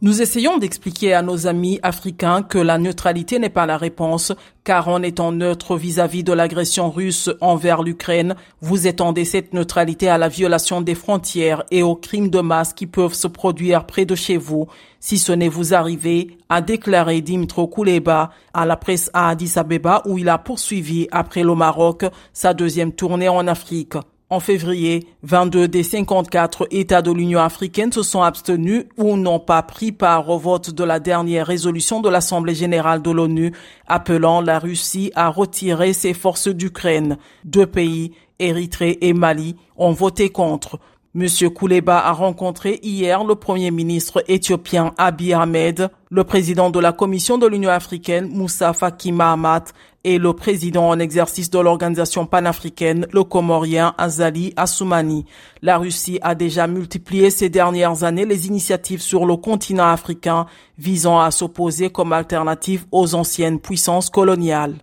Nous essayons d'expliquer à nos amis africains que la neutralité n'est pas la réponse, car en étant neutre vis-à-vis de l'agression russe envers l'Ukraine, vous étendez cette neutralité à la violation des frontières et aux crimes de masse qui peuvent se produire près de chez vous, si ce n'est vous arriver, a déclaré Dimitro Kuleba à la presse à Addis Abeba où il a poursuivi après le Maroc sa deuxième tournée en Afrique. En février, 22 des 54 États de l'Union africaine se sont abstenus ou n'ont pas pris part au vote de la dernière résolution de l'Assemblée générale de l'ONU appelant la Russie à retirer ses forces d'Ukraine. Deux pays, Érythrée et Mali, ont voté contre. Monsieur Kouleba a rencontré hier le premier ministre éthiopien Abiy Ahmed, le président de la Commission de l'Union africaine Moussa Faki Mahamat et le président en exercice de l'organisation panafricaine, le Comorien Azali Assoumani. La Russie a déjà multiplié ces dernières années les initiatives sur le continent africain visant à s'opposer comme alternative aux anciennes puissances coloniales.